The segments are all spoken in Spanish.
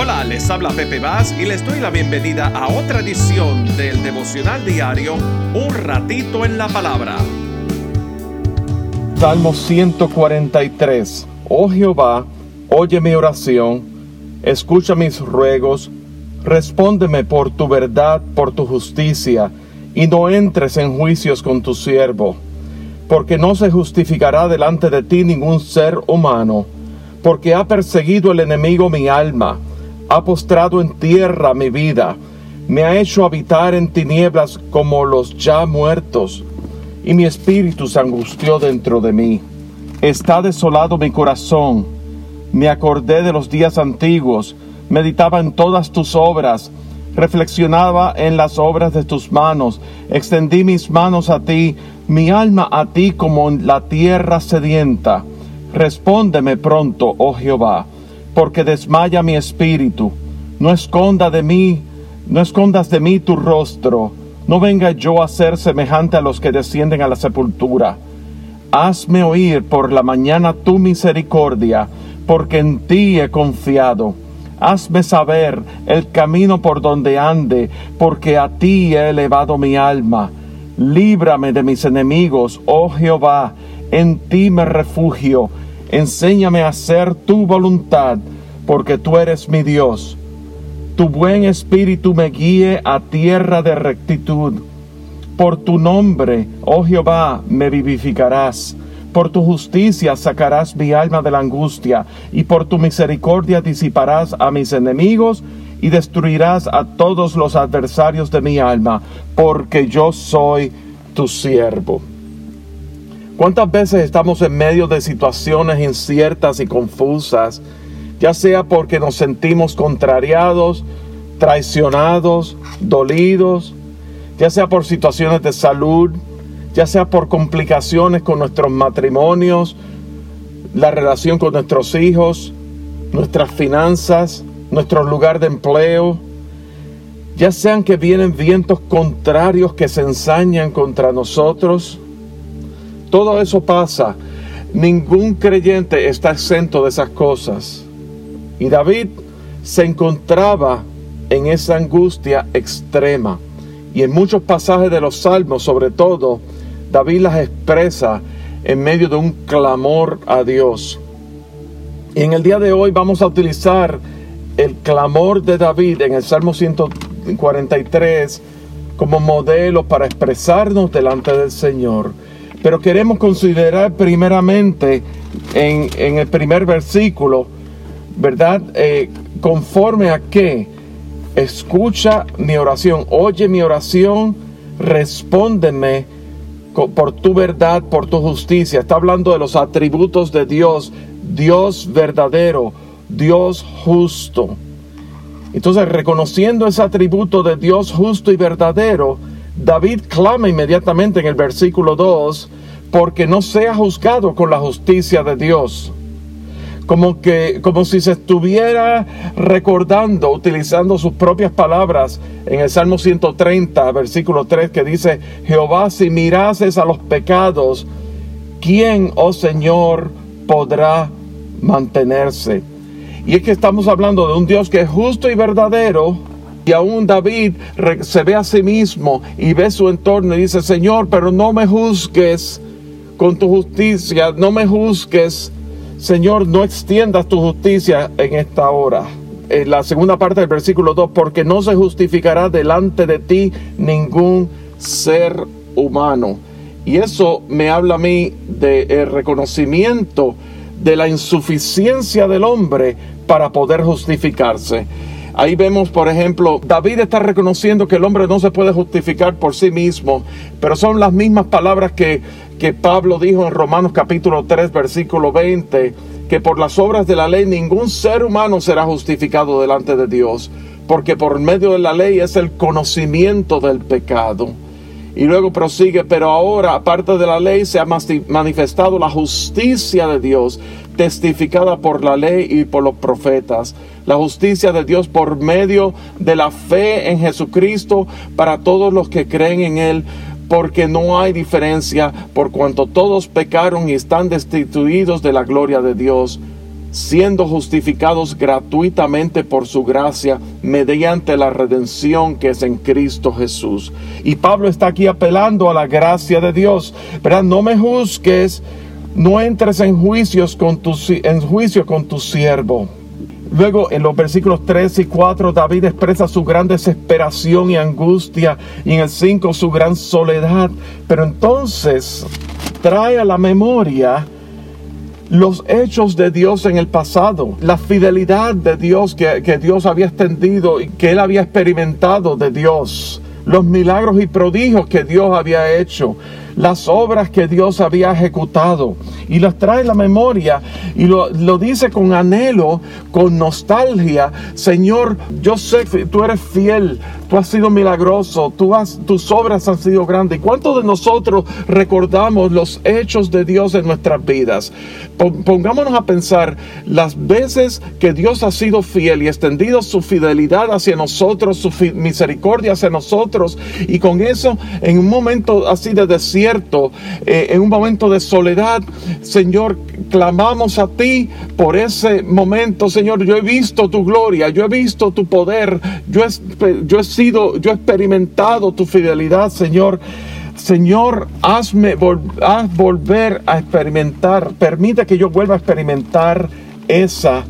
Hola, les habla Pepe Vaz y les doy la bienvenida a otra edición del devocional diario Un ratito en la palabra. Salmo 143. Oh Jehová, oye mi oración, escucha mis ruegos, respóndeme por tu verdad, por tu justicia, y no entres en juicios con tu siervo, porque no se justificará delante de ti ningún ser humano, porque ha perseguido el enemigo mi alma ha postrado en tierra mi vida, me ha hecho habitar en tinieblas como los ya muertos, y mi espíritu se angustió dentro de mí. Está desolado mi corazón, me acordé de los días antiguos, meditaba en todas tus obras, reflexionaba en las obras de tus manos, extendí mis manos a ti, mi alma a ti como en la tierra sedienta. Respóndeme pronto, oh Jehová porque desmaya mi espíritu. No esconda de mí, no escondas de mí tu rostro. No venga yo a ser semejante a los que descienden a la sepultura. Hazme oír por la mañana tu misericordia, porque en ti he confiado. Hazme saber el camino por donde ande, porque a ti he elevado mi alma. Líbrame de mis enemigos, oh Jehová, en ti me refugio Enséñame a hacer tu voluntad, porque tú eres mi Dios. Tu buen espíritu me guíe a tierra de rectitud. Por tu nombre, oh Jehová, me vivificarás. Por tu justicia sacarás mi alma de la angustia, y por tu misericordia disiparás a mis enemigos y destruirás a todos los adversarios de mi alma, porque yo soy tu siervo. ¿Cuántas veces estamos en medio de situaciones inciertas y confusas, ya sea porque nos sentimos contrariados, traicionados, dolidos, ya sea por situaciones de salud, ya sea por complicaciones con nuestros matrimonios, la relación con nuestros hijos, nuestras finanzas, nuestro lugar de empleo, ya sean que vienen vientos contrarios que se ensañan contra nosotros, todo eso pasa. Ningún creyente está exento de esas cosas. Y David se encontraba en esa angustia extrema. Y en muchos pasajes de los salmos, sobre todo, David las expresa en medio de un clamor a Dios. Y en el día de hoy vamos a utilizar el clamor de David en el Salmo 143 como modelo para expresarnos delante del Señor pero queremos considerar primeramente en, el primer versículo, ¿verdad? Eh, conforme a que escucha mi oración, oye mi oración, respóndeme por tu verdad, por tu justicia. Está hablando de los atributos de Dios, Dios verdadero, Dios justo. Entonces, reconociendo ese atributo de Dios justo y verdadero, David clama inmediatamente en el versículo 2, porque no sea juzgado con la justicia de Dios. Como que, como si se estuviera recordando, utilizando sus propias palabras en el Salmo 130, versículo 3, que dice, Jehová, si mirases a los pecados, ¿quién, oh Señor, podrá mantenerse? Y es que estamos hablando de un Dios que es justo y verdadero, y aún David se ve a sí mismo y ve su entorno y dice, Señor, pero no me juzgues con tu justicia, no me juzgues, Señor, no extiendas tu justicia en esta hora. En la segunda parte del versículo 2, porque no se justificará delante de ti ningún ser humano. Y eso me habla a mí del reconocimiento de la insuficiencia del hombre para poder justificarse. Ahí vemos, por ejemplo, David está reconociendo que el hombre no se puede justificar por sí mismo, pero son las mismas palabras que, que Pablo dijo en Romanos capítulo 3, versículo 20, que por las obras de la ley ningún ser humano será justificado delante de Dios, porque por medio de la ley es el conocimiento del pecado. Y luego prosigue, pero ahora, aparte de la ley, se ha manifestado la justicia de Dios, testificada por la ley y por los profetas. La justicia de Dios por medio de la fe en Jesucristo para todos los que creen en Él, porque no hay diferencia, por cuanto todos pecaron y están destituidos de la gloria de Dios, siendo justificados gratuitamente por su gracia mediante la redención que es en Cristo Jesús. Y Pablo está aquí apelando a la gracia de Dios. pero No me juzgues, no entres en, juicios con tu, en juicio con tu siervo. Luego en los versículos 3 y 4 David expresa su gran desesperación y angustia y en el 5 su gran soledad. Pero entonces trae a la memoria los hechos de Dios en el pasado, la fidelidad de Dios que, que, Dios había extendido y que él había experimentado de Dios, los milagros y prodigios que Dios había hecho, las obras que Dios había ejecutado y las trae la memoria y lo, dice con anhelo, con nostalgia. Señor, yo sé que tú eres fiel, tú has sido milagroso, tú tus obras han sido grandes. ¿Y cuántos de nosotros recordamos los hechos de Dios en nuestras vidas? Pongámonos a pensar las veces que Dios ha sido fiel y extendido su fidelidad hacia nosotros, su misericordia hacia nosotros. Y con eso, en un momento así de desierto, eh, en un momento de soledad, Señor, clamamos a ti por ese momento, Señor. Yo he visto tu gloria, yo he visto tu poder, yo he, sido, yo he experimentado tu fidelidad, Señor. Señor, hazme haz volver a experimentar, permite que yo vuelva a experimentar esa,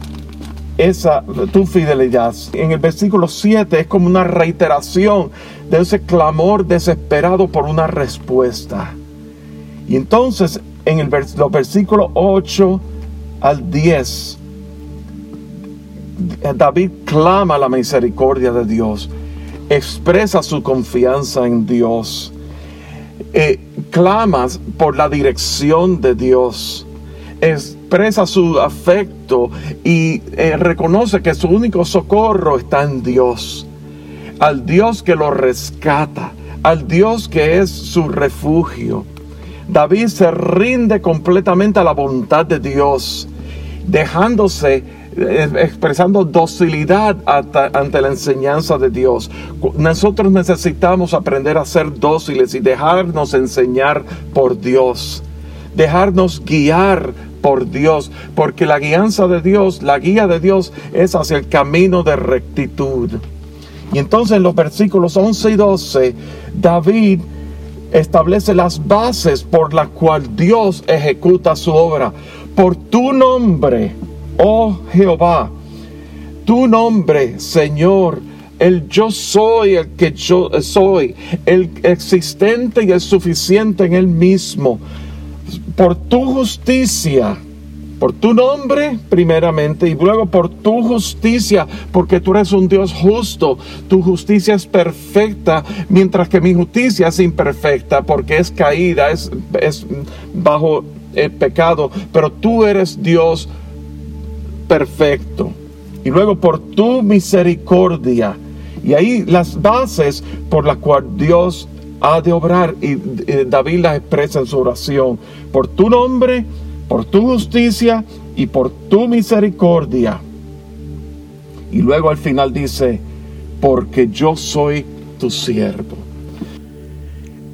esa, tu fidelidad. En el versículo 7 es como una reiteración de ese clamor desesperado por una respuesta. Y entonces en el los versículos 8 al 10, David clama la misericordia de Dios, expresa su confianza en Dios, eh, clama por la dirección de Dios, expresa su afecto y eh, reconoce que su único socorro está en Dios, al Dios que lo rescata, al Dios que es su refugio. David se rinde completamente a la voluntad de Dios, dejándose eh, expresando docilidad ante la enseñanza de Dios. Nosotros necesitamos aprender a ser dóciles y dejarnos enseñar por Dios, dejarnos guiar por Dios, porque la guianza de Dios, la guía de Dios es hacia el camino de rectitud. Y entonces en los versículos 11 y 12, David establece las bases por las cuales Dios ejecuta su obra. Por tu nombre, oh Jehová, tu nombre, Señor, el yo soy, el que yo soy, el existente y el suficiente en él mismo. Por tu justicia, por tu nombre primeramente y luego por tu justicia, porque tú eres un Dios justo. Tu justicia es perfecta, mientras que mi justicia es imperfecta porque es caída, es, es bajo el pecado, pero tú eres Dios perfecto. Y luego por tu misericordia. Y ahí las bases por las cuales Dios ha de obrar y David las expresa en su oración. Por tu nombre, por tu justicia y por tu misericordia. Y luego al final dice, porque yo soy tu siervo.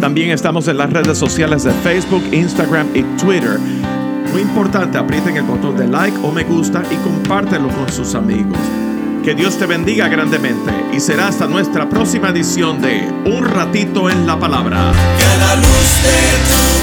También estamos en las redes sociales de Facebook, Instagram y Twitter. Muy importante, aprieten el botón de like o me gusta y compártelo con sus amigos. Que Dios te bendiga grandemente y será hasta nuestra próxima edición de Un ratito en la palabra. Que la luz de tu